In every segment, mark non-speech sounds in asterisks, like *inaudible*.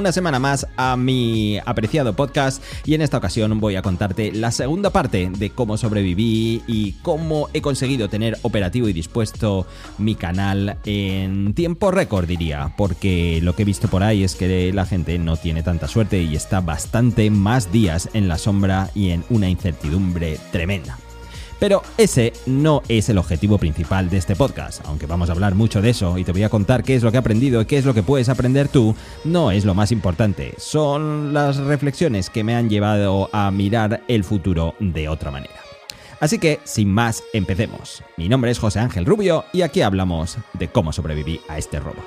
Una semana más a mi apreciado podcast y en esta ocasión voy a contarte la segunda parte de cómo sobreviví y cómo he conseguido tener operativo y dispuesto mi canal en tiempo récord diría, porque lo que he visto por ahí es que la gente no tiene tanta suerte y está bastante más días en la sombra y en una incertidumbre tremenda. Pero ese no es el objetivo principal de este podcast, aunque vamos a hablar mucho de eso y te voy a contar qué es lo que he aprendido y qué es lo que puedes aprender tú, no es lo más importante, son las reflexiones que me han llevado a mirar el futuro de otra manera. Así que, sin más, empecemos. Mi nombre es José Ángel Rubio y aquí hablamos de cómo sobreviví a este robo.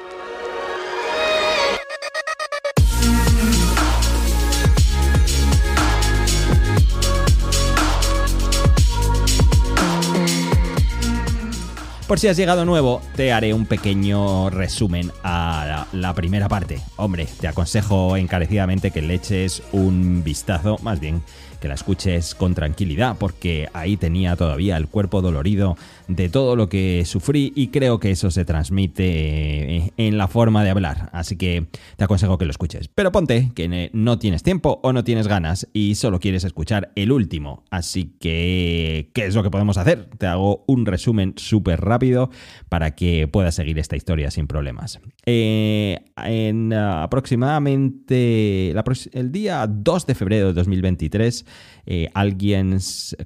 Por si has llegado nuevo, te haré un pequeño resumen a la, primera parte. Hombre, te aconsejo encarecidamente que le eches un vistazo, más bien que la escuches con tranquilidad, porque ahí tenía todavía el cuerpo dolorido de todo lo que sufrí y creo que eso se transmite eh, en la forma de hablar. Así que te aconsejo que lo escuches. Pero ponte que no tienes tiempo o no tienes ganas y solo quieres escuchar el último. Así que, ¿qué es lo que podemos hacer? Te hago un resumen súper rápido para que puedas seguir esta historia sin problemas. Eh, en aproximadamente el día 2 de febrero de 2023, eh, alguien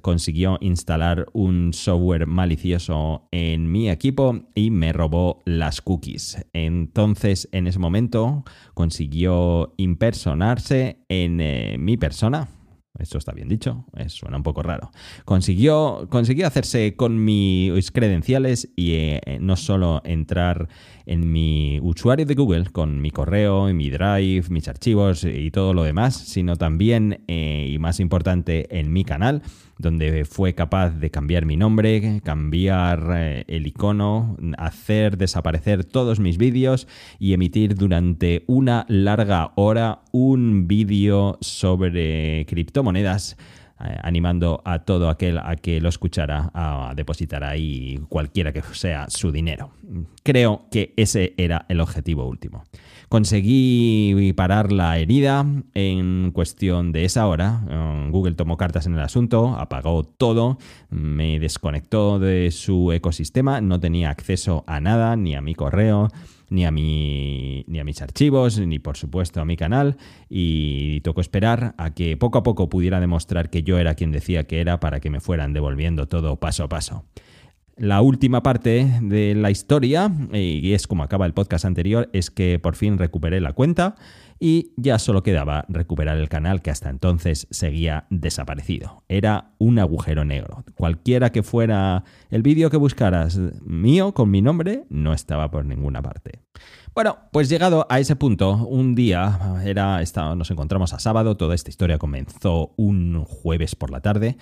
consiguió instalar un software malicioso en mi equipo y me robó las cookies. Entonces, en ese momento, consiguió impersonarse en eh, mi persona, esto está bien dicho, suena un poco raro. Consiguió, consiguió hacerse con mis credenciales y eh, no solo entrar en mi usuario de Google con mi correo, mi Drive, mis archivos y todo lo demás, sino también, eh, y más importante, en mi canal, donde fue capaz de cambiar mi nombre, cambiar eh, el icono, hacer desaparecer todos mis vídeos y emitir durante una larga hora un vídeo sobre criptomonedas eh, animando a todo aquel a que lo escuchara a depositar ahí cualquiera que sea su dinero. Creo que ese era el objetivo último. Conseguí parar la herida en cuestión de esa hora. Eh, Google tomó cartas en el asunto, apagó todo, me desconectó de su ecosistema, no tenía acceso a nada, ni a mi correo, ni a, mi, ni a mis archivos, ni por supuesto a mi canal, y tocó esperar a que poco a poco pudiera demostrar que yo era quien decía que era para que me fueran devolviendo todo paso a paso. La última parte de la historia, y es como acaba el podcast anterior, es que por fin recuperé la cuenta y ya solo quedaba recuperar el canal que hasta entonces seguía desaparecido. Era un agujero negro. Cualquiera que fuera el vídeo que buscaras mío con mi nombre no estaba por ninguna parte. Bueno, pues llegado a ese punto, un día era, nos encontramos a sábado, toda esta historia comenzó un jueves por la tarde.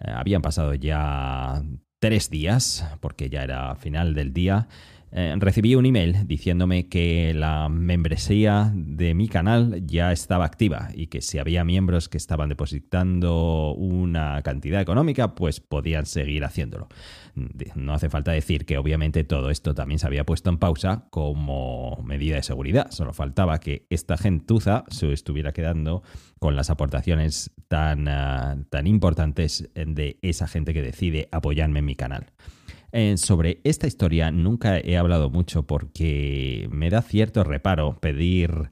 Eh, habían pasado ya tres días, porque ya era final del día, eh, recibí un email diciéndome que la membresía de mi canal ya estaba activa y que si había miembros que estaban depositando una cantidad económica, pues podían seguir haciéndolo. No hace falta decir que obviamente todo esto también se había puesto en pausa como medida de seguridad. Solo faltaba que esta gentuza se estuviera quedando con las aportaciones tan, ah, tan importantes de esa gente que decide apoyarme en mi canal. Eh, sobre esta historia nunca he hablado mucho porque me da cierto reparo pedir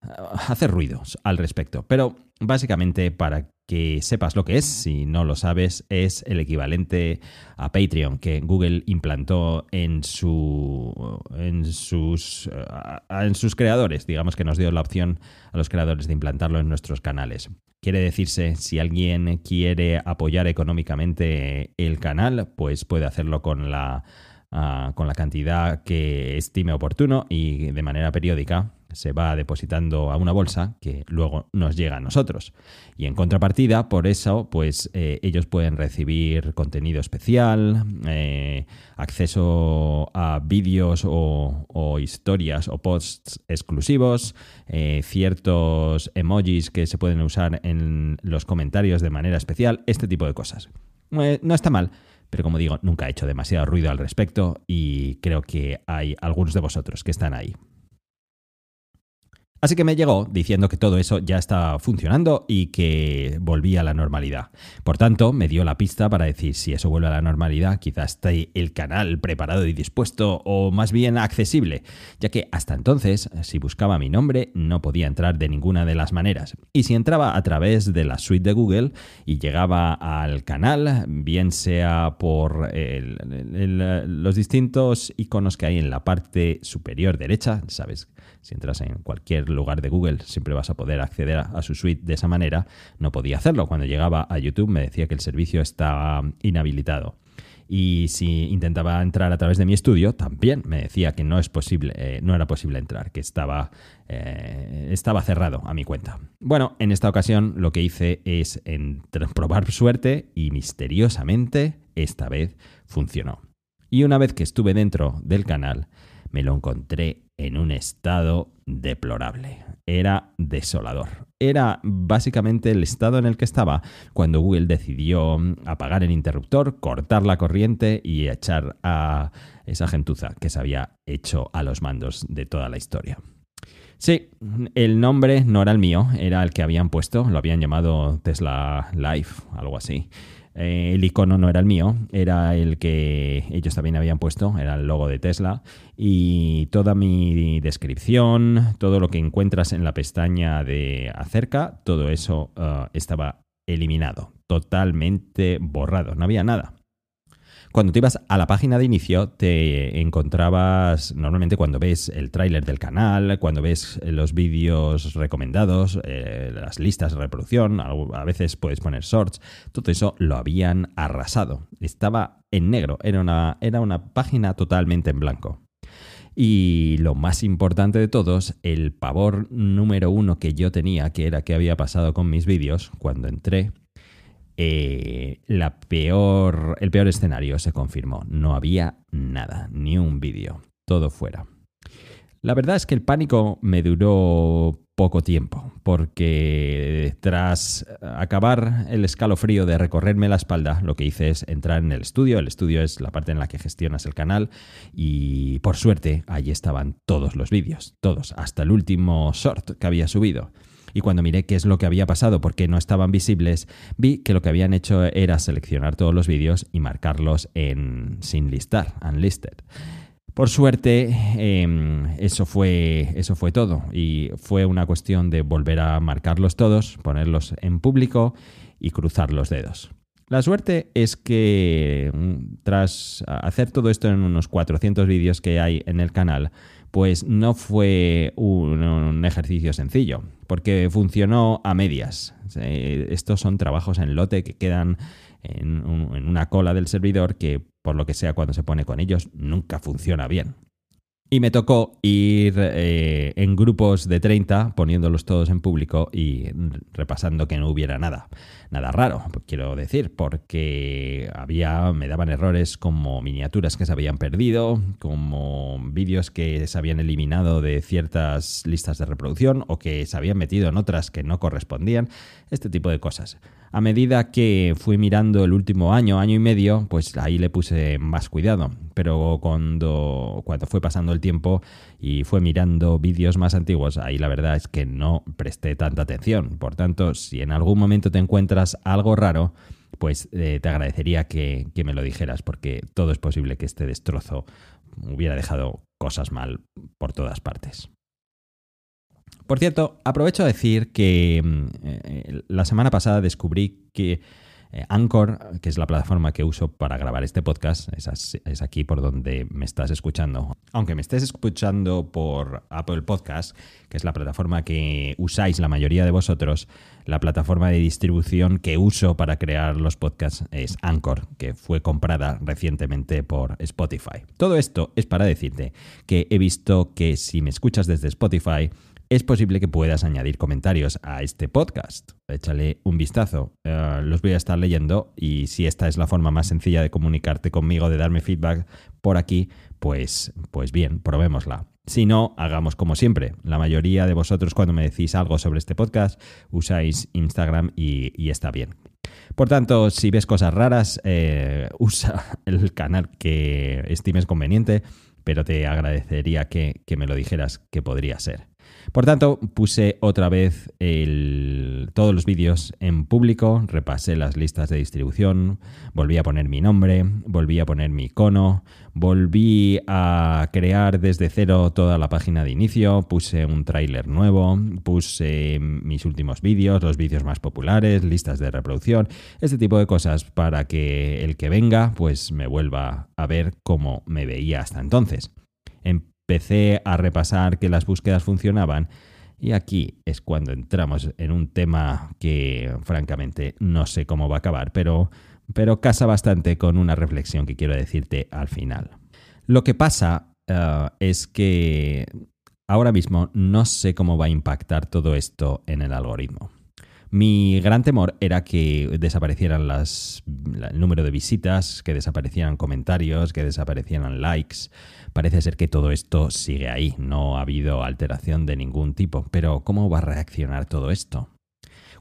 ah, hacer ruidos al respecto. Pero básicamente para que sepas lo que es, si no lo sabes, es el equivalente a Patreon que Google implantó en, su, en, sus, en sus creadores. Digamos que nos dio la opción a los creadores de implantarlo en nuestros canales. Quiere decirse, si alguien quiere apoyar económicamente el canal, pues puede hacerlo con la, ah, con la cantidad que estime oportuno y de manera periódica se va depositando a una bolsa que luego nos llega a nosotros. Y en contrapartida, por eso, pues eh, ellos pueden recibir contenido especial, eh, acceso a vídeos o, historias o posts exclusivos, eh, ciertos emojis que se pueden usar en los comentarios de manera especial, este tipo de cosas. no está mal. Pero como digo, nunca he hecho demasiado ruido al respecto y creo que hay algunos de vosotros que están ahí. Así que me llegó diciendo que todo eso ya estaba funcionando y que volvía a la normalidad. Por tanto, me dio la pista para decir si eso vuelve a la normalidad, quizás esté el canal preparado y dispuesto o más bien accesible, ya que hasta entonces, si buscaba mi nombre, no podía entrar de ninguna de las maneras. Y si entraba a través de la suite de Google y llegaba al canal, bien sea por los distintos iconos que hay en la parte superior derecha, ¿sabes? Si entras en cualquier lugar de Google, siempre vas a poder acceder a, su suite de esa manera. No podía hacerlo. Cuando llegaba a YouTube me decía que el servicio estaba inhabilitado. Y si intentaba entrar a través de mi estudio, también me decía que no es posible, eh, no era posible entrar, que estaba, eh, estaba cerrado a mi cuenta. Bueno, en esta ocasión lo que hice es probar suerte y misteriosamente esta vez funcionó. Y una vez que estuve dentro del canal, me lo encontré en un estado deplorable. Era desolador. Era básicamente el estado en el que estaba cuando Google decidió apagar el interruptor, cortar la corriente y echar a esa gentuza que se había hecho a los mandos de toda la historia. Sí, el nombre no era el mío, era el que habían puesto, lo habían llamado Tesla Life, algo así. Eh, el icono no era el mío, era el que ellos también habían puesto, era el logo de Tesla. Y toda mi descripción, todo lo que encuentras en la pestaña de acerca, todo eso eh, estaba eliminado, totalmente borrado, no había nada. Cuando te ibas a la página de inicio, te encontrabas normalmente cuando ves el tráiler del canal, cuando ves los vídeos recomendados, eh, las listas de reproducción, a veces puedes poner shorts, todo eso lo habían arrasado. Estaba en negro, era una, era una página totalmente en blanco. Y lo más importante de todos, el pavor número uno que yo tenía, que era qué había pasado con mis vídeos, cuando entré, eh, el peor escenario se confirmó. No había nada, ni un vídeo, todo fuera. La verdad es que el pánico me duró poco tiempo, porque tras acabar el escalofrío de recorrerme la espalda, lo que hice es entrar en el estudio. El estudio es la parte en la que gestionas el canal y por suerte allí estaban todos los vídeos, todos, hasta el último short que había subido. Y cuando miré qué es lo que había pasado, porque no estaban visibles, vi que lo que habían hecho era seleccionar todos los vídeos y marcarlos en sin listar, unlisted. Por suerte, em, eso, fue, eso fue todo y fue una cuestión de volver a marcarlos todos, ponerlos en público y cruzar los dedos. La suerte es que mm, tras hacer todo esto en unos 400 vídeos que hay en el canal, pues no fue un, ejercicio sencillo, porque funcionó a medias. Estos son trabajos en lote que quedan en, una cola del servidor que, por lo que sea, cuando se pone con ellos, nunca funciona bien. Y me tocó ir eh, en grupos de 30, poniéndolos todos en público y repasando que no hubiera nada. Nada raro, quiero decir, porque había, me daban errores como miniaturas que se habían perdido, como vídeos que se habían eliminado de ciertas listas de reproducción o que se habían metido en otras que no correspondían, este tipo de cosas. A medida que fui mirando el último año, año y medio, pues ahí le puse más cuidado. Pero cuando, cuando fue pasando el tiempo y fue mirando vídeos más antiguos, ahí la verdad es que no presté tanta atención. Por tanto, si en algún momento te encuentras algo raro, pues eh, te agradecería que, que me lo dijeras, porque todo es posible que este destrozo hubiera dejado cosas mal por todas partes. Por cierto, aprovecho a decir que mm, eh, la semana pasada descubrí que eh, Anchor, que es la plataforma que uso para grabar este podcast, es, aquí por donde me estás escuchando. Aunque me estés escuchando por Apple Podcast, que es la plataforma que usáis la mayoría de vosotros, la plataforma de distribución que uso para crear los podcasts es Anchor, que fue comprada recientemente por Spotify. Todo esto es para decirte que he visto que si me escuchas desde Spotify, es posible que puedas añadir comentarios a este podcast. Échale un vistazo. Eh, los voy a estar leyendo y si esta es la forma más sencilla de comunicarte conmigo, de darme feedback por aquí, pues, pues bien, probémosla. Si no, hagamos como siempre. La mayoría de vosotros cuando me decís algo sobre este podcast usáis Instagram y, está bien. Por tanto, si ves cosas raras, eh, *laughs* usa el canal que estimes conveniente, pero te agradecería que, que me lo dijeras que podría ser. Por tanto, puse otra vez todos los vídeos en público, repasé las listas de distribución, volví a poner mi nombre, volví a poner mi icono, volví a crear desde cero toda la página de inicio, puse un tráiler nuevo, puse mis últimos vídeos, los vídeos más populares, listas de reproducción, este tipo de cosas para que el que venga pues me vuelva a ver cómo me veía hasta entonces empecé a repasar que las búsquedas funcionaban y aquí es cuando entramos en un tema que francamente no sé cómo va a acabar, pero, pero casa bastante con una reflexión que quiero decirte al final. Lo que pasa eh, es que ahora mismo no sé cómo va a impactar todo esto en el algoritmo. Mi gran temor era que desaparecieran las, el número de visitas, que desaparecieran comentarios, que desaparecieran likes. Parece ser que todo esto sigue ahí, no ha habido alteración de ningún tipo. Pero ¿cómo va a reaccionar todo esto?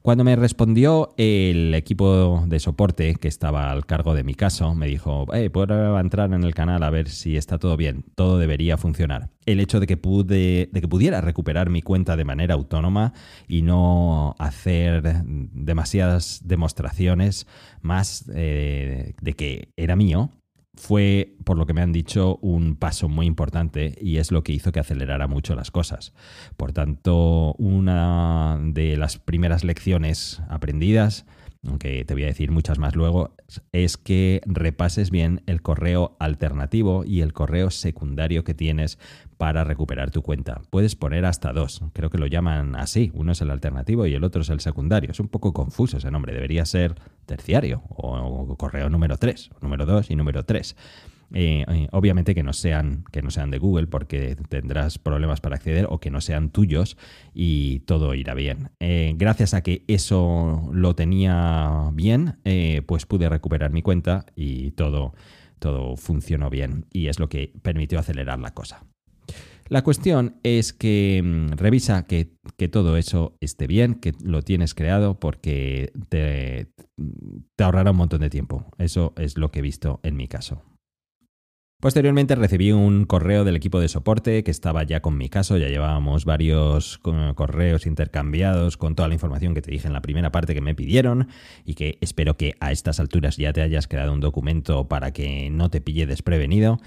Cuando me respondió el equipo de soporte que estaba al cargo de mi caso, me dijo, eh, puedo entrar en el canal a ver si está todo bien, todo debería funcionar. El hecho de que, pude, de que pudiera recuperar mi cuenta de manera autónoma y no hacer demasiadas demostraciones más eh, de que era mío, fue, por lo que me han dicho, un paso muy importante y es lo que hizo que acelerara mucho las cosas. Por tanto, una de las primeras lecciones aprendidas aunque te voy a decir muchas más luego, es que repases bien el correo alternativo y el correo secundario que tienes para recuperar tu cuenta. Puedes poner hasta dos, creo que lo llaman así, uno es el alternativo y el otro es el secundario. Es un poco confuso ese nombre, debería ser terciario o, correo número 3, número 2 y número 3. Eh, eh, obviamente que no, sean, que no sean de Google porque tendrás problemas para acceder o que no sean tuyos y todo irá bien. Eh, gracias a que eso lo tenía bien, pues pude recuperar mi cuenta y todo, todo funcionó bien y es lo que permitió acelerar la cosa. La cuestión es que mm, revisa que, que, todo eso esté bien, que lo tienes creado porque te, te ahorrará un montón de tiempo. Eso es lo que he visto en mi caso. Posteriormente recibí un correo del equipo de soporte que estaba ya con mi caso, ya llevábamos varios correos intercambiados con toda la información que te dije en la primera parte que me pidieron y que espero que a estas alturas ya te hayas creado un documento para que no te pille desprevenido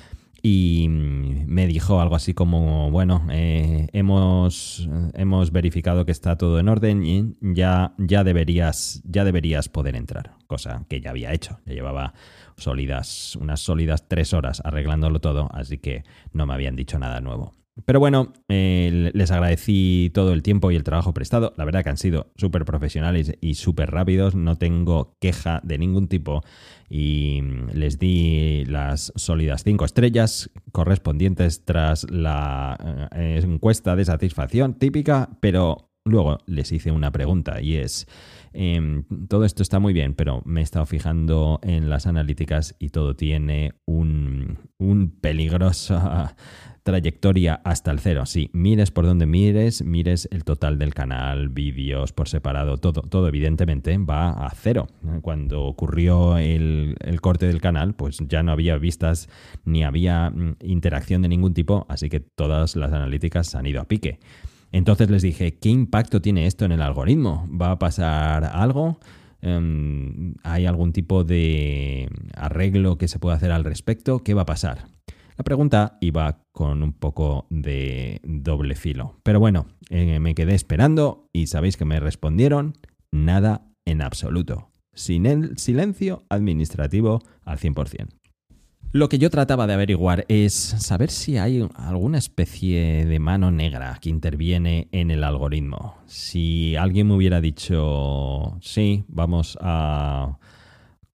y me dijo algo así como, bueno, eh, hemos, hemos verificado que está todo en orden y ya, ya, deberías, ya deberías poder entrar, cosa que ya había hecho. Ya llevaba sólidas, unas sólidas tres horas arreglándolo todo, así que no me habían dicho nada nuevo. Pero bueno, eh, les agradecí todo el tiempo y el trabajo prestado. La verdad que han sido súper profesionales y súper rápidos. No tengo queja de ningún tipo. Y les di las sólidas cinco estrellas correspondientes tras la eh, encuesta de satisfacción típica. Pero luego les hice una pregunta y es... Em, todo esto está muy bien, pero me he estado fijando en las analíticas y todo tiene un, un peligroso *laughs* trayectoria hasta el cero. Sí, mires por donde mires, mires el total del canal, vídeos por separado, todo, todo evidentemente va a cero. Cuando ocurrió el, el corte del canal, pues ya no había vistas ni había mm, interacción de ningún tipo, así que todas las analíticas han ido a pique. Entonces les dije, ¿qué impacto tiene esto en el algoritmo? ¿Va a pasar algo? Em, ¿Hay algún tipo de arreglo que se pueda hacer al respecto? ¿Qué va a pasar? La pregunta iba con un poco de doble filo. Pero bueno, eh, me quedé esperando y sabéis que me respondieron nada en absoluto. Sin el silencio administrativo al 100%. Lo que yo trataba de averiguar es saber si hay alguna especie de mano negra que interviene en el algoritmo. Si alguien me hubiera dicho, sí, vamos a,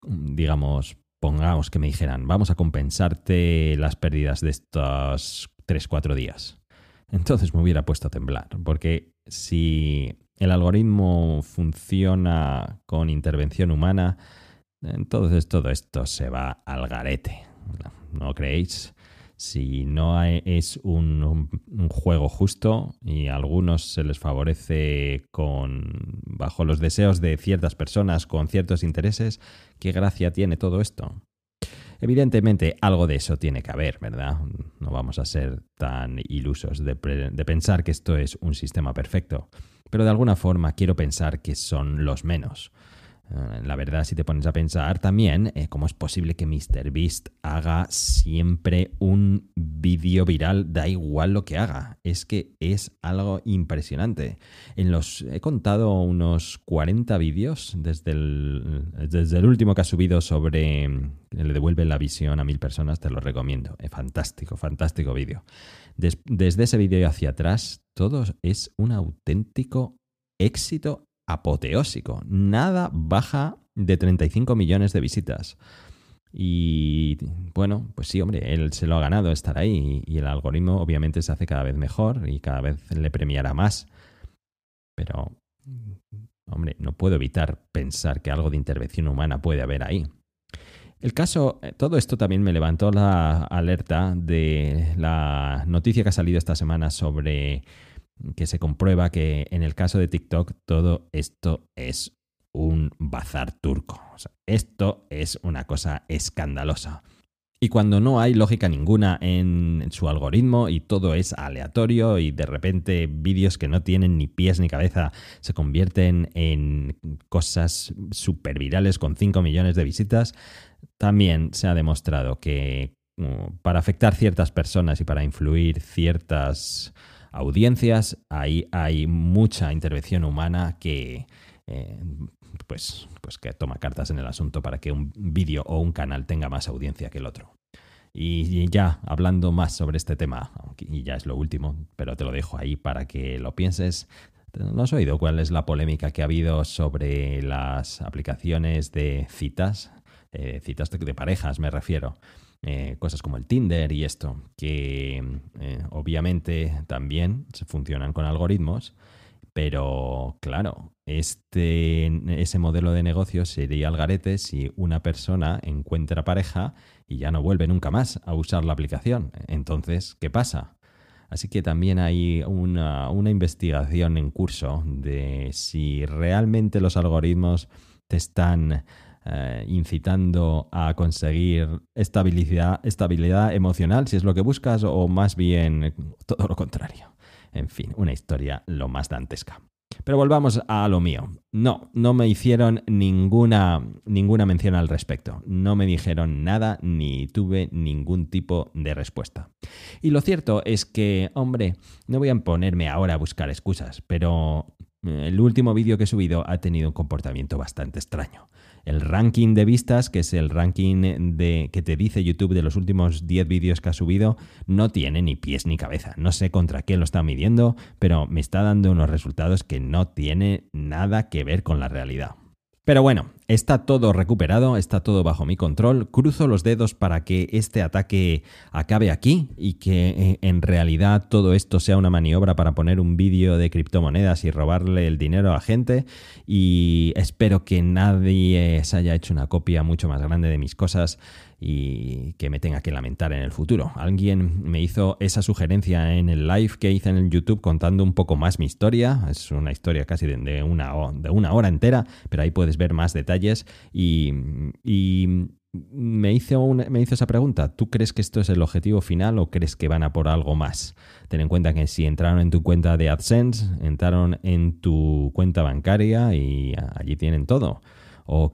digamos, pongamos que me dijeran, vamos a compensarte las pérdidas de estos 3-4 días. Entonces me hubiera puesto a temblar, porque si el algoritmo funciona con intervención humana, entonces todo esto se va al garete. ¿No creéis? Si no es un, juego justo y a algunos se les favorece con bajo los deseos de ciertas personas con ciertos intereses, ¿qué gracia tiene todo esto? Evidentemente algo de eso tiene que haber, ¿verdad? No vamos a ser tan ilusos de, de pensar que esto es un sistema perfecto, pero de alguna forma quiero pensar que son los menos. Eh, la verdad, si te pones a pensar también, eh, ¿cómo es posible que MrBeast haga siempre un vídeo viral? Da igual lo que haga. Es que es algo impresionante. En los he contado unos 40 vídeos desde el, desde el último que ha subido sobre le devuelve la visión a mil personas, te lo recomiendo. Es fantástico, fantástico vídeo. desde ese vídeo hacia atrás, todo es un auténtico éxito apoteósico. Nada baja de 35 millones de visitas. Y bueno, pues sí, hombre, él se lo ha ganado estar ahí y el algoritmo obviamente se hace cada vez mejor y cada vez le premiará más. Pero, hombre, no puedo evitar pensar que algo de intervención humana puede haber ahí. El caso, eh, todo esto también me levantó la alerta de la noticia que ha salido esta semana sobre que se comprueba que en el caso de TikTok todo esto es un bazar turco. esto es una cosa escandalosa. Y cuando no hay lógica ninguna en su algoritmo y todo es aleatorio y de repente vídeos que no tienen ni pies ni cabeza se convierten en cosas super virales con 5 millones de visitas, también se ha demostrado que mm, para afectar ciertas personas y para influir ciertas audiencias, ahí hay mucha intervención humana que, eh, pues, pues que toma cartas en el asunto para que un vídeo o un canal tenga más audiencia que el otro. Y ya hablando más sobre este tema, y ya es lo último, pero te lo dejo ahí para que lo pienses. ¿No has oído cuál es la polémica que ha habido sobre las aplicaciones de citas? Eh, citas de parejas, me refiero. Eh, cosas como el Tinder y esto, que eh, obviamente también funcionan con algoritmos, pero claro, este, ese modelo de negocio sería al garete si una persona encuentra pareja y ya no vuelve nunca más a usar la aplicación. Entonces, ¿qué pasa? Así que también hay una, una investigación en curso de si realmente los algoritmos te están eh, incitando a conseguir estabilidad, estabilidad emocional, si es lo que buscas, o más bien todo lo contrario. En fin, una historia lo más dantesca. Pero volvamos a lo mío. No, no me hicieron ninguna, ninguna mención al respecto. No me dijeron nada ni tuve ningún tipo de respuesta. Y lo cierto es que, hombre, no voy a ponerme ahora a buscar excusas, pero el último vídeo que he subido ha tenido un comportamiento bastante extraño el ranking de vistas, que es el ranking de, que te dice YouTube de los últimos 10 vídeos que ha subido, no tiene ni pies ni cabeza. No sé contra qué lo está midiendo, pero me está dando unos resultados que no tiene nada que ver con la realidad. Pero bueno, está todo recuperado, está todo bajo mi control. Cruzo los dedos para que este ataque acabe aquí y que eh, en realidad todo esto sea una maniobra para poner un vídeo de criptomonedas y robarle el dinero a gente. Y espero que nadie se haya hecho una copia mucho más grande de mis cosas y que me tenga que lamentar en el futuro. Alguien me hizo esa sugerencia en el live que hice en el YouTube contando un poco más mi historia. Es una historia casi de una, de una hora entera, pero ahí puedes ver más detalles y, me hizo, me hizo esa pregunta. ¿Tú crees que esto es el objetivo final o crees que van a por algo más? Ten en cuenta que si entraron en tu cuenta de AdSense, entraron en tu cuenta bancaria y allí tienen todo. ¿O,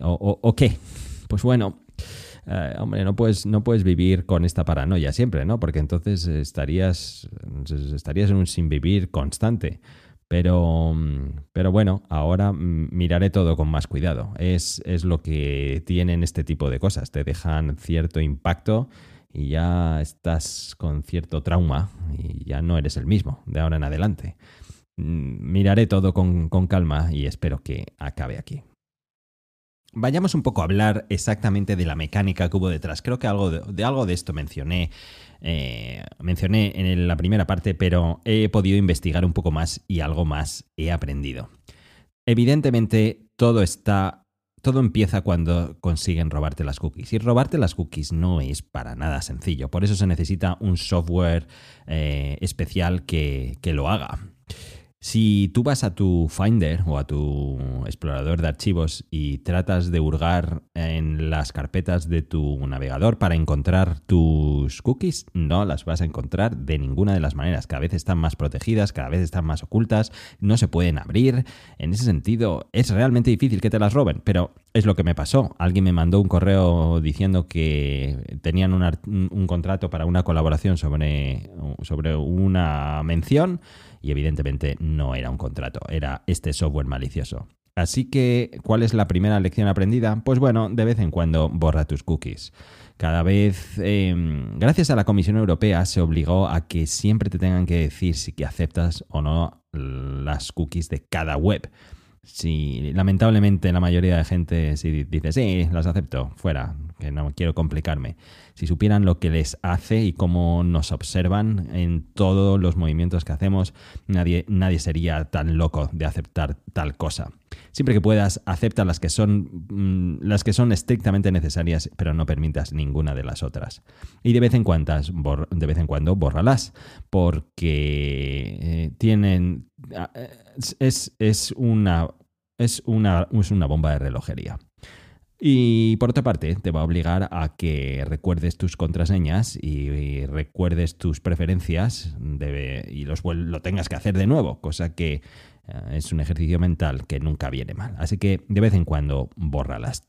o, o qué? Pues bueno, eh, hombre, no puedes, no puedes vivir con esta paranoia siempre, ¿no? Porque entonces estarías, estarías en un sin vivir constante. Pero, pero bueno, ahora miraré todo con más cuidado. Es, es lo que tienen este tipo de cosas. Te dejan cierto impacto y ya estás con cierto trauma y ya no eres el mismo de ahora en adelante. Miraré todo con, con calma y espero que acabe aquí. Vayamos un poco a hablar exactamente de la mecánica que hubo detrás. Creo que algo de, algo de esto mencioné, eh, mencioné en la primera parte, pero he podido investigar un poco más y algo más he aprendido. Evidentemente, todo está. Todo empieza cuando consiguen robarte las cookies. Y robarte las cookies no es para nada sencillo. Por eso se necesita un software eh, especial que, que lo haga. Si tú vas a tu Finder o a tu explorador de archivos y tratas de hurgar en las carpetas de tu navegador para encontrar tus cookies, no las vas a encontrar de ninguna de las maneras. Cada vez están más protegidas, cada vez están más ocultas, no se pueden abrir. En ese sentido, es realmente difícil que te las roben, pero es lo que me pasó. Alguien me mandó un correo diciendo que tenían un, contrato para una colaboración sobre, sobre una mención y evidentemente no era un contrato, era este software malicioso. Así que, ¿cuál es la primera lección aprendida? Pues bueno, de vez en cuando borra tus cookies. Cada vez, em, gracias a la Comisión Europea, se obligó a que siempre te tengan que decir si que aceptas o no las cookies de cada web. Si lamentablemente la mayoría de gente si dice, sí, las acepto, fuera, no quiero complicarme. Si supieran lo que les hace y cómo nos observan en todos los movimientos que hacemos, nadie, nadie sería tan loco de aceptar tal cosa. Siempre que puedas, acepta las que son mm, las que son estrictamente necesarias, pero no permitas ninguna de las otras. Y de vez en cuando, de vez en cuando bórralas, porque eh, tienen ah, es, es, una es una, es una bomba de relojería. Y por otra parte, te va a obligar a que recuerdes tus contraseñas y, recuerdes tus preferencias y los, lo tengas que hacer de nuevo, cosa que eh, es un ejercicio mental que nunca viene mal. Así que de vez en cuando bórralas.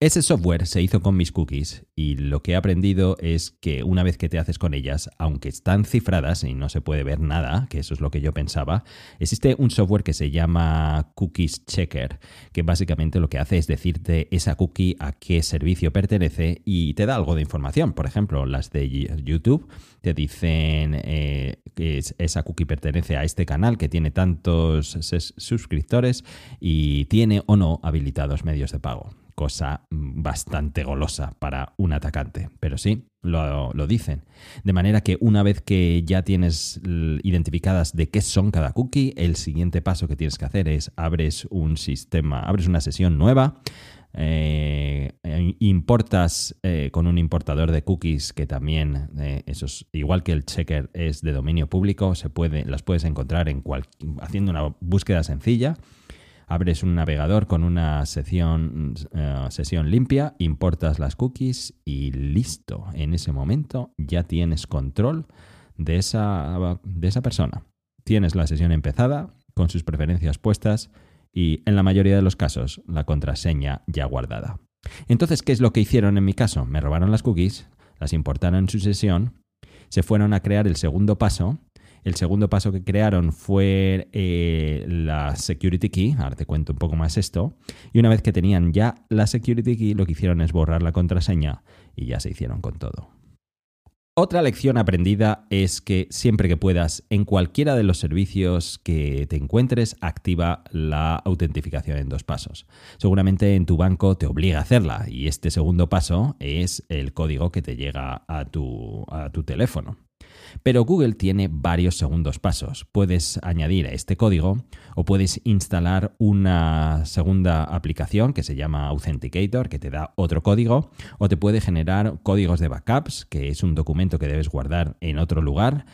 Ese software se hizo con mis cookies y lo que he aprendido es que una vez que te haces con ellas, aunque están cifradas y no se puede ver nada, que eso es lo que yo pensaba, existe un software que se llama Cookies Checker, que básicamente lo que hace es decirte esa cookie a qué servicio pertenece y te da algo de información. Por ejemplo, las de YouTube te dicen eh, que esa cookie pertenece a este canal que tiene tantos suscriptores y tiene o no habilitados medios de pago cosa mm, bastante golosa para un atacante, pero sí, lo, dicen. De manera que una vez que ya tienes identificadas de qué son cada cookie, el siguiente paso que tienes que hacer es abres un sistema, abres una sesión nueva, eh, importas eh, con un importador de cookies que también, eh, eso igual que el checker es de dominio público, se puede, las puedes encontrar en haciendo una búsqueda sencilla abres un navegador con una sesión, eh, sesión limpia, importas las cookies y listo. En ese momento ya tienes control de esa, de esa persona. Tienes la sesión empezada con sus preferencias puestas y en la mayoría de los casos la contraseña ya guardada. Entonces, ¿qué es lo que hicieron en mi caso? Me robaron las cookies, las importaron en su sesión, se fueron a crear el segundo paso el segundo paso que crearon fue eh, la security key. Ahora te cuento un poco más esto. Y una vez que tenían ya la security key, lo que hicieron es borrar la contraseña y ya se hicieron con todo. Otra lección aprendida es que siempre que puedas, en cualquiera de los servicios que te encuentres, activa la autentificación en dos pasos. Seguramente en tu banco te obliga a hacerla y este segundo paso es el código que te llega a tu, a tu teléfono. Pero Google tiene varios segundos pasos. Puedes añadir este código o puedes instalar una segunda aplicación que se llama Authenticator, que te da otro código, o te puede generar códigos de backups, que es un documento que debes guardar en otro lugar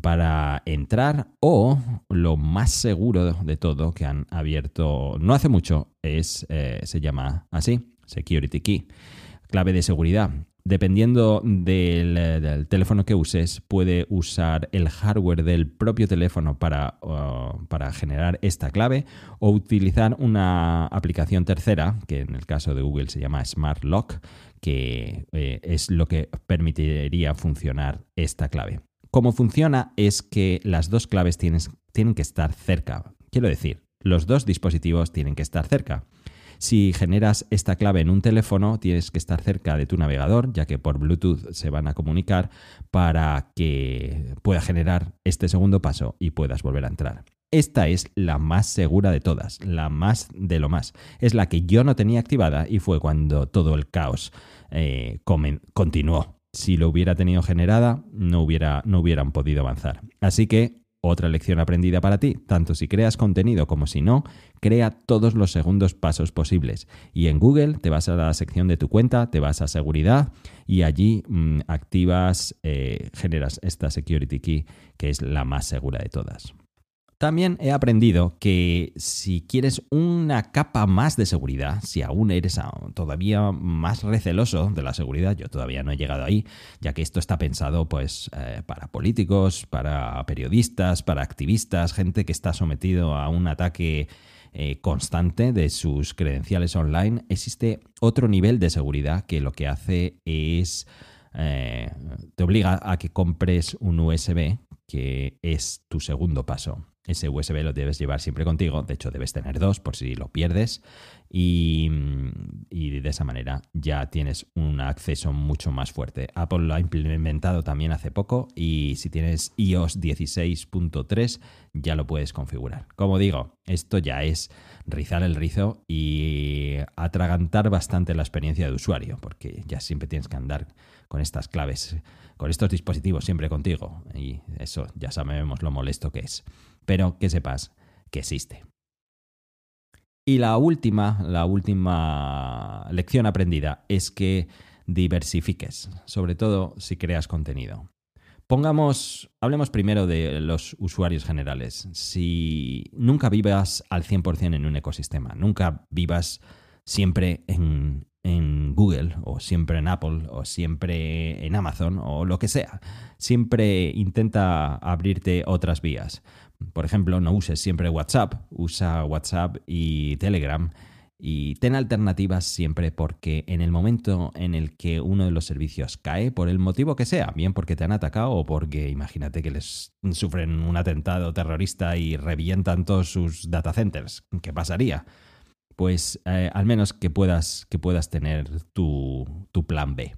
para entrar, o lo más seguro de todo que han abierto no hace mucho es, eh, se llama así, Security Key, clave de seguridad Dependiendo del, teléfono que uses, puede usar el hardware del propio teléfono para, para, generar esta clave o utilizar una aplicación tercera, que en el caso de Google se llama Smart Lock, que eh, es lo que permitiría funcionar esta clave. Cómo funciona es que las dos claves tienen que estar cerca. Quiero decir, los dos dispositivos tienen que estar cerca. Si generas esta clave en un teléfono, tienes que estar cerca de tu navegador, ya que por Bluetooth se van a comunicar para que pueda generar este segundo paso y puedas volver a entrar. Esta es la más segura de todas, la más de lo más. Es la que yo no tenía activada y fue cuando todo el caos eh, continuó. Si lo hubiera tenido generada, no, hubiera, no hubieran podido avanzar. Así que otra lección aprendida para ti, tanto si creas contenido como si no, crea todos los segundos pasos posibles. Y en Google te vas a la sección de tu cuenta, te vas a seguridad y allí mm, activas, eh, generas esta security key que es la más segura de todas. También he aprendido que si quieres una capa más de seguridad, si aún eres todavía más receloso de la seguridad, yo todavía no he llegado ahí, ya que esto está pensado pues eh, para políticos, para periodistas, para activistas, gente que está sometido a un ataque eh, constante de sus credenciales online, existe otro nivel de seguridad que lo que hace es eh, te obliga a que compres un USB que es tu segundo paso. Ese USB lo debes llevar siempre contigo, de hecho debes tener dos por si lo pierdes y, de esa manera ya tienes un acceso mucho más fuerte. Apple lo ha implementado también hace poco y si tienes iOS 16.3 ya lo puedes configurar. Como digo, esto ya es rizar el rizo y atragantar bastante la experiencia de usuario porque ya siempre tienes que andar con estas claves, con estos dispositivos siempre contigo y eso ya sabemos lo molesto que es pero que sepas que existe. Y la última, la última lección aprendida es que diversifiques, sobre todo si creas contenido. Pongamos, hablemos primero de los usuarios generales. Si nunca vivas al 100% en un ecosistema, nunca vivas siempre en, en Google o siempre en Apple o siempre en Amazon o lo que sea. Siempre intenta abrirte otras vías. Por ejemplo, no uses siempre WhatsApp, usa WhatsApp y Telegram y ten alternativas siempre porque en el momento en el que uno de los servicios cae, por el motivo que sea, bien porque te han atacado o porque imagínate que les sufren un atentado terrorista y revientan todos sus data centers, ¿qué pasaría? Pues eh, al menos que puedas, que puedas tener tu, tu plan B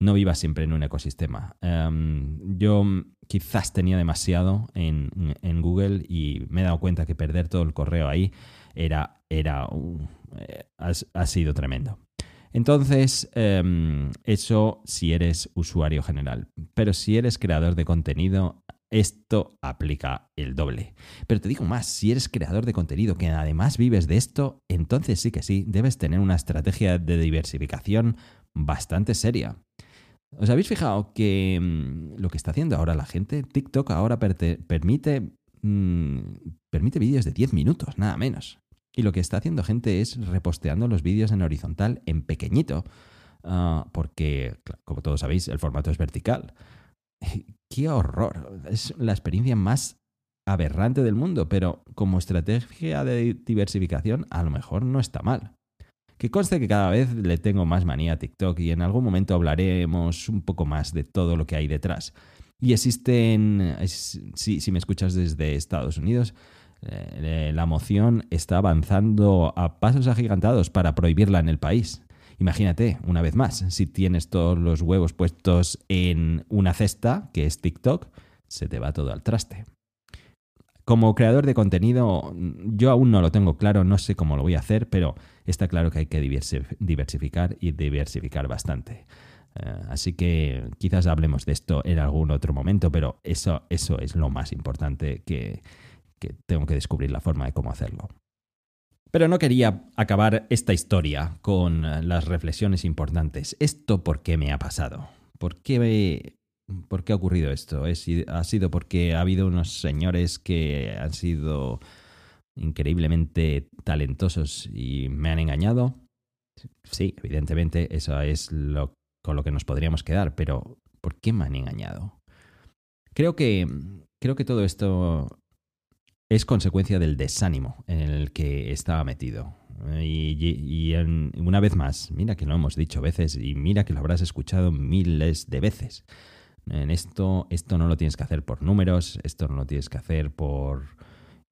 no vivas siempre en un ecosistema. Em, yo quizás tenía demasiado en, Google y me he dado cuenta que perder todo el correo ahí era, era eh, ha, sido tremendo. Entonces, em, eso si eres usuario general. Pero si eres creador de contenido, esto aplica el doble. Pero te digo más, si eres creador de contenido que además vives de esto, entonces sí que sí, debes tener una estrategia de diversificación bastante seria. ¿Os habéis fijado que mm, lo que está haciendo ahora la gente, TikTok ahora permite, mm, permite vídeos de 10 minutos, nada menos? Y lo que está haciendo gente es reposteando los vídeos en horizontal en pequeñito, ah, porque, como todos sabéis, el formato es vertical. *laughs* ¡Qué horror! Es la experiencia más aberrante del mundo, pero como estrategia de diversificación a lo mejor no está mal. Que conste que cada vez le tengo más manía a TikTok y en algún momento hablaremos un poco más de todo lo que hay detrás. Y existen, si, me escuchas desde Estados Unidos, eh, la moción está avanzando a pasos agigantados para prohibirla en el país. Imagínate, una vez más, si tienes todos los huevos puestos en una cesta, que es TikTok, se te va todo al traste. Como creador de contenido, yo aún no lo tengo claro, no sé cómo lo voy a hacer, pero está claro que hay que diversificar y diversificar bastante. Eh, así que quizás hablemos de esto en algún otro momento, pero eso, eso es lo más importante que, tengo que descubrir la forma de cómo hacerlo. Pero no quería acabar esta historia con las reflexiones importantes. ¿Esto por qué me ha pasado? ¿Por qué me, ¿Por qué ha ocurrido esto? ¿Ha sido porque ha habido unos señores que han sido increíblemente talentosos y me han engañado? Sí, evidentemente eso es lo, con lo que nos podríamos quedar, pero ¿por qué me han engañado? Creo que, creo que todo esto es consecuencia del desánimo en el que estaba metido. Y, una vez más, mira que lo hemos dicho veces y mira que lo habrás escuchado miles de veces. En esto, esto no lo tienes que hacer por números, esto no lo tienes que hacer por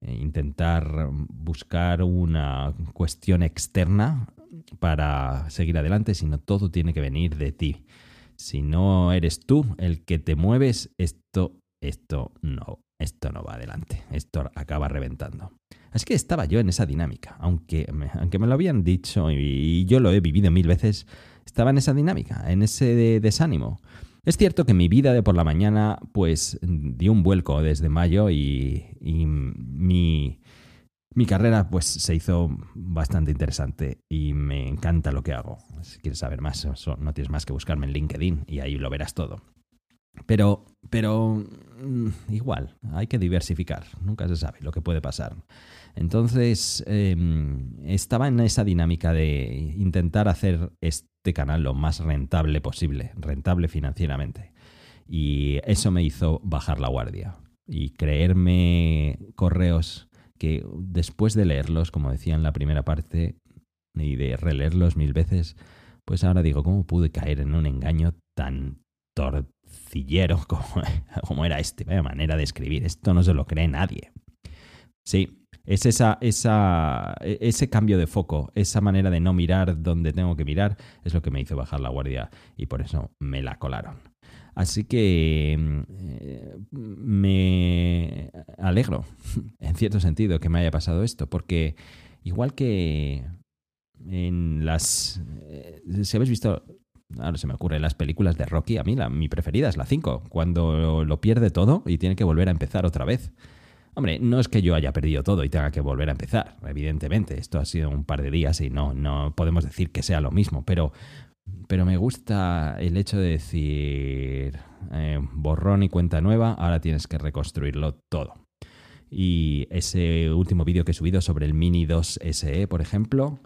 intentar buscar una cuestión externa para seguir adelante, sino todo tiene que venir de ti. Si no eres tú el que te mueves, esto, esto no, esto no va adelante, esto acaba reventando. Así que estaba yo en esa dinámica, aunque me, aunque me lo habían dicho y, yo lo he vivido mil veces, estaba en esa dinámica, en ese desánimo. Es cierto que mi vida de por la mañana pues dio un vuelco desde mayo y, mi, carrera pues se hizo bastante interesante y me encanta lo que hago. Si quieres saber más, no tienes más que buscarme en LinkedIn y ahí lo verás todo. Pero, pero mm, igual, hay que diversificar, nunca se sabe lo que puede pasar. Entonces, em, estaba en esa dinámica de intentar hacer este canal lo más rentable posible, rentable financieramente. Y eso me hizo bajar la guardia y creerme correos que después de leerlos, como decía en la primera parte, y de releerlos mil veces, pues ahora digo, ¿cómo pude caer en un engaño tan torcillero *laughs* como, como era este? Vaya manera de escribir, esto no se lo cree nadie. Sí, es esa, esa, e, ese cambio de foco, esa manera de no mirar donde tengo que mirar, es lo que me hizo bajar la guardia y por eso me la colaron. Así que eh, me alegro, *laughs* en cierto sentido, que me haya pasado esto, porque igual que en las... Eh, si habéis visto, ahora se me ocurre, las películas de Rocky, a mí la, mi preferida es la 5, cuando lo pierde todo y tiene que volver a empezar otra vez. Hombre, no es que yo haya perdido todo y tenga que volver a empezar, evidentemente. Esto ha sido un par de días y no, no podemos decir que sea lo mismo, pero, pero me gusta el hecho de decir eh, borrón y cuenta nueva, ahora tienes que reconstruirlo todo. Y ese último vídeo que he subido sobre el Mini 2 SE, por ejemplo,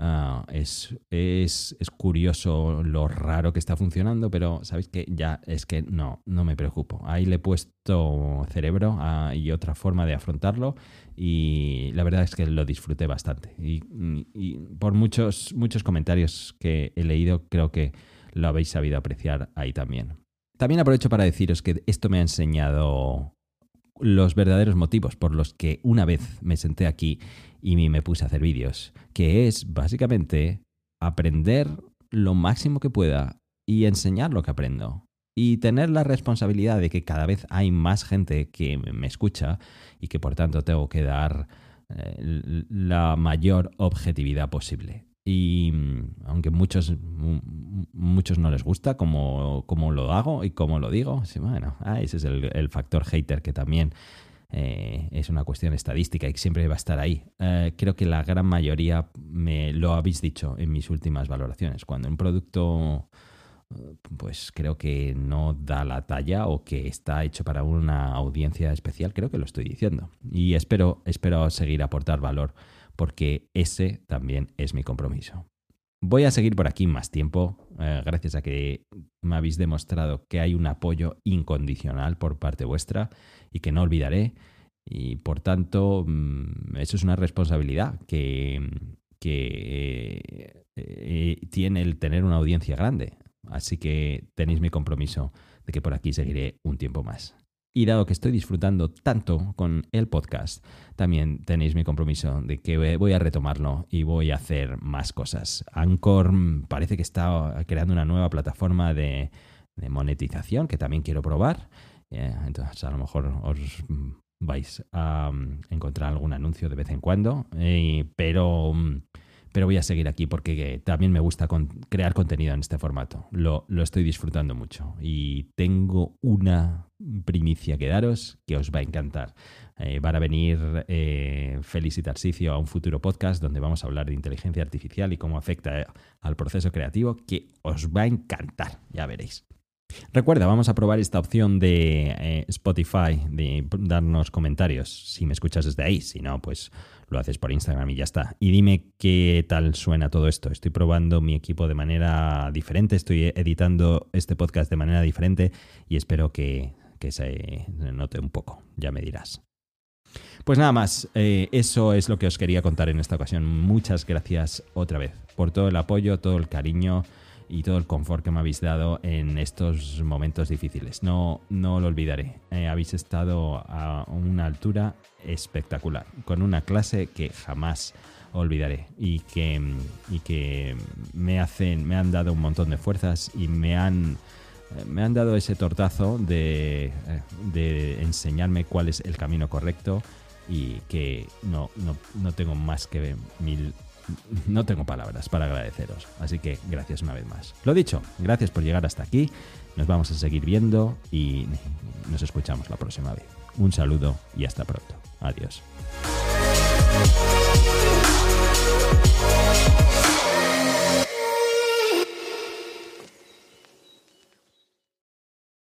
Ah, es, es, es, curioso lo raro que está funcionando, pero sabéis que ya es que no, no me preocupo. Ahí le he puesto cerebro ah, y otra forma de afrontarlo y la verdad es que lo disfruté bastante. Y, y, por muchos, muchos comentarios que he leído, creo que lo habéis sabido apreciar ahí también. También aprovecho para deciros que esto me ha enseñado los verdaderos motivos por los que una vez me senté aquí y me puse a hacer vídeos, que es básicamente aprender lo máximo que pueda y enseñar lo que aprendo. Y tener la responsabilidad de que cada vez hay más gente que me escucha y que por tanto tengo que dar eh, la mayor objetividad posible. Y mm, aunque muchos, muchos no les gusta cómo, lo hago y cómo lo digo, bueno, ah, ese es el, factor hater que también eh, es una cuestión estadística y siempre va a estar ahí. Eh, creo que la gran mayoría me lo habéis dicho en mis últimas valoraciones. Cuando un producto pues creo que no da la talla o que está hecho para una audiencia especial, creo que lo estoy diciendo. Y espero, espero seguir aportar valor porque ese también es mi compromiso. Voy a seguir por aquí más tiempo, eh, gracias a que me habéis demostrado que hay un apoyo incondicional por parte vuestra y que no olvidaré. Y por tanto, mm, eso es una responsabilidad que, que eh, tiene el tener una audiencia grande. Así que tenéis mi compromiso de que por aquí seguiré un tiempo más. Y dado que estoy disfrutando tanto con el podcast, también tenéis mi compromiso de que voy a retomarlo y voy a hacer más cosas. Anchor parece que está creando una nueva plataforma de, monetización que también quiero probar. Eh, entonces a lo mejor os vais a mm, encontrar algún anuncio de vez en cuando, eh, pero mm, pero voy a seguir aquí porque también me gusta crear contenido en este formato. Lo, estoy disfrutando mucho y tengo una primicia que daros que os va a encantar. Eh, van a venir eh, Félix y a un futuro podcast donde vamos a hablar de inteligencia artificial y cómo afecta al proceso creativo que os va a encantar, ya veréis. Recuerda, vamos a probar esta opción de eh, Spotify, de darnos comentarios, si me escuchas desde ahí, si no, pues lo haces por Instagram y ya está. Y dime qué tal suena todo esto. Estoy probando mi equipo de manera diferente, estoy editando este podcast de manera diferente y espero que, se note un poco, ya me dirás. Pues nada más, eh, eso es lo que os quería contar en esta ocasión. Muchas gracias otra vez por todo el apoyo, todo el cariño y todo el confort que me habéis dado en estos momentos difíciles. No, no lo olvidaré. Eh, habéis estado a una altura espectacular, con una clase que jamás olvidaré y que, y que me, hacen, me han dado un montón de fuerzas y me han, me han dado ese tortazo de, eh, de enseñarme cuál es el camino correcto y que no, no, no tengo más que mil no tengo palabras para agradeceros. Así que gracias una vez más. Lo dicho, gracias por llegar hasta aquí. Nos vamos a seguir viendo y nos escuchamos la próxima vez. Un saludo y hasta pronto. Adiós.